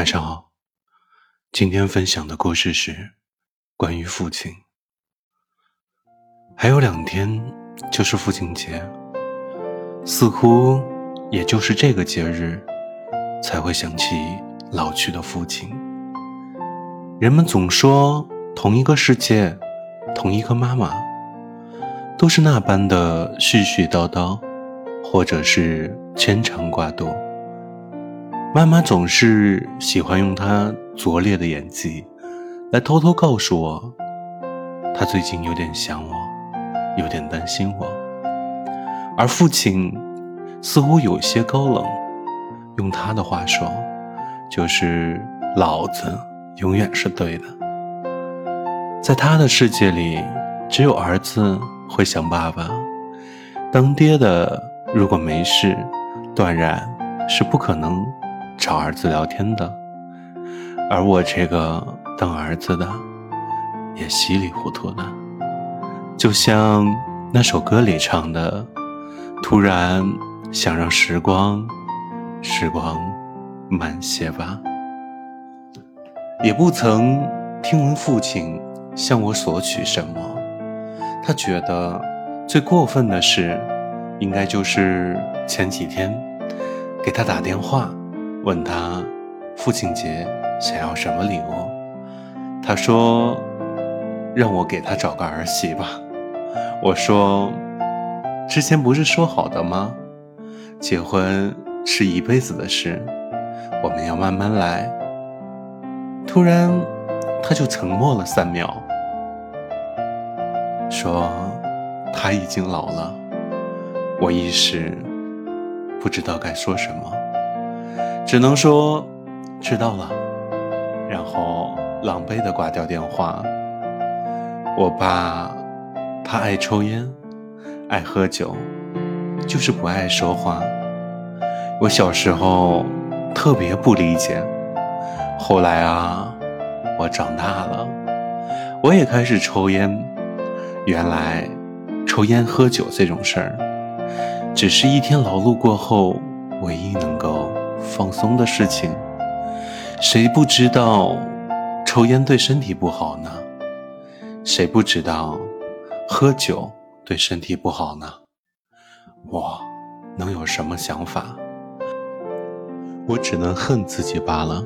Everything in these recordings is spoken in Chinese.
晚上好，今天分享的故事是关于父亲。还有两天就是父亲节，似乎也就是这个节日，才会想起老去的父亲。人们总说同一个世界，同一个妈妈，都是那般的絮絮叨叨，或者是牵肠挂肚。妈妈总是喜欢用她拙劣的演技，来偷偷告诉我，她最近有点想我，有点担心我。而父亲似乎有些高冷，用他的话说，就是老子永远是对的。在他的世界里，只有儿子会想爸爸，当爹的如果没事，断然是不可能。找儿子聊天的，而我这个当儿子的也稀里糊涂的，就像那首歌里唱的：“突然想让时光，时光慢些吧。”也不曾听闻父亲向我索取什么，他觉得最过分的事，应该就是前几天给他打电话。问他父亲节想要什么礼物？他说让我给他找个儿媳吧。我说之前不是说好的吗？结婚是一辈子的事，我们要慢慢来。突然他就沉默了三秒，说他已经老了。我一时不知道该说什么。只能说知道了，然后狼狈的挂掉电话。我爸他爱抽烟，爱喝酒，就是不爱说话。我小时候特别不理解，后来啊，我长大了，我也开始抽烟。原来抽烟喝酒这种事儿，只是一天劳碌过后唯一能够。放松的事情，谁不知道抽烟对身体不好呢？谁不知道喝酒对身体不好呢？我能有什么想法？我只能恨自己罢了，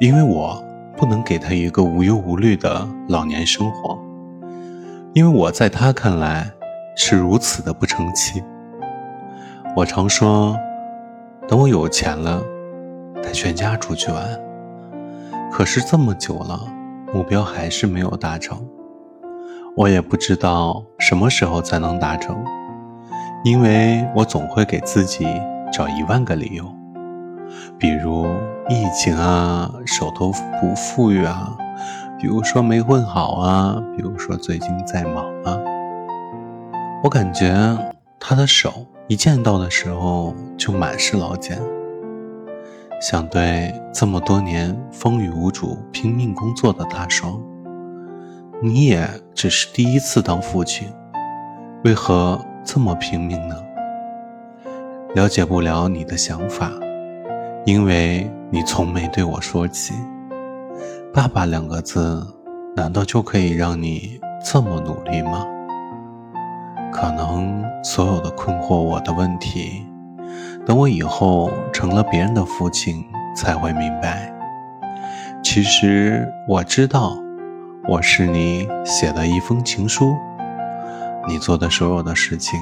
因为我不能给他一个无忧无虑的老年生活，因为我在他看来是如此的不成器。我常说。等我有钱了，带全家出去玩。可是这么久了，目标还是没有达成。我也不知道什么时候才能达成，因为我总会给自己找一万个理由，比如疫情啊，手头不富裕啊，比如说没混好啊，比如说最近在忙啊。我感觉他的手。一见到的时候就满是老茧，想对这么多年风雨无阻拼命工作的他说：“你也只是第一次当父亲，为何这么拼命呢？”了解不了你的想法，因为你从没对我说起“爸爸”两个字，难道就可以让你这么努力吗？可能所有的困惑我的问题，等我以后成了别人的父亲才会明白。其实我知道，我是你写的一封情书，你做的所有的事情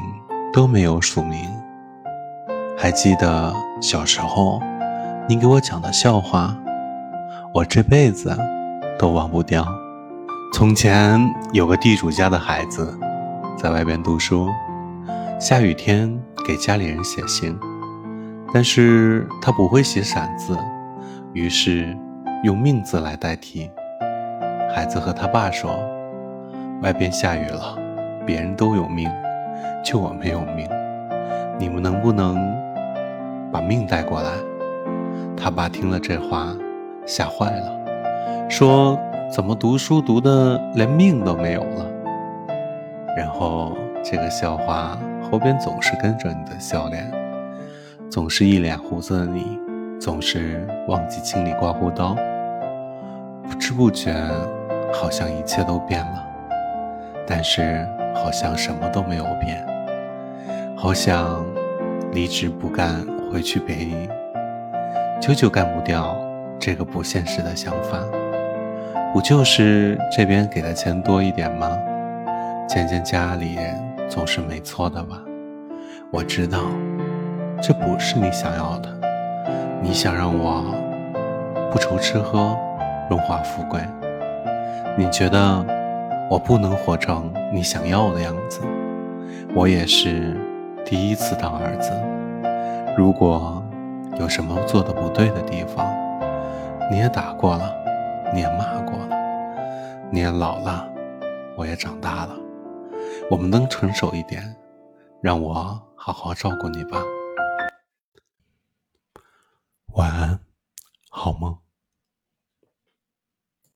都没有署名。还记得小时候你给我讲的笑话，我这辈子都忘不掉。从前有个地主家的孩子。在外边读书，下雨天给家里人写信，但是他不会写散字，于是用命字来代替。孩子和他爸说：“外边下雨了，别人都有命，就我没有命，你们能不能把命带过来？”他爸听了这话，吓坏了，说：“怎么读书读的连命都没有了？”然后这个笑话后边总是跟着你的笑脸，总是一脸胡子的你，总是忘记清理刮胡刀，不知不觉，好像一切都变了，但是好像什么都没有变。好想离职不干，回去北影，久久干不掉这个不现实的想法。不就是这边给的钱多一点吗？见见家里总是没错的吧？我知道，这不是你想要的。你想让我不愁吃喝、荣华富贵？你觉得我不能活成你想要的样子？我也是第一次当儿子。如果有什么做的不对的地方，你也打过了，你也骂过了，你也老了，我也长大了。我们能成熟一点，让我好好照顾你吧。晚安，好梦。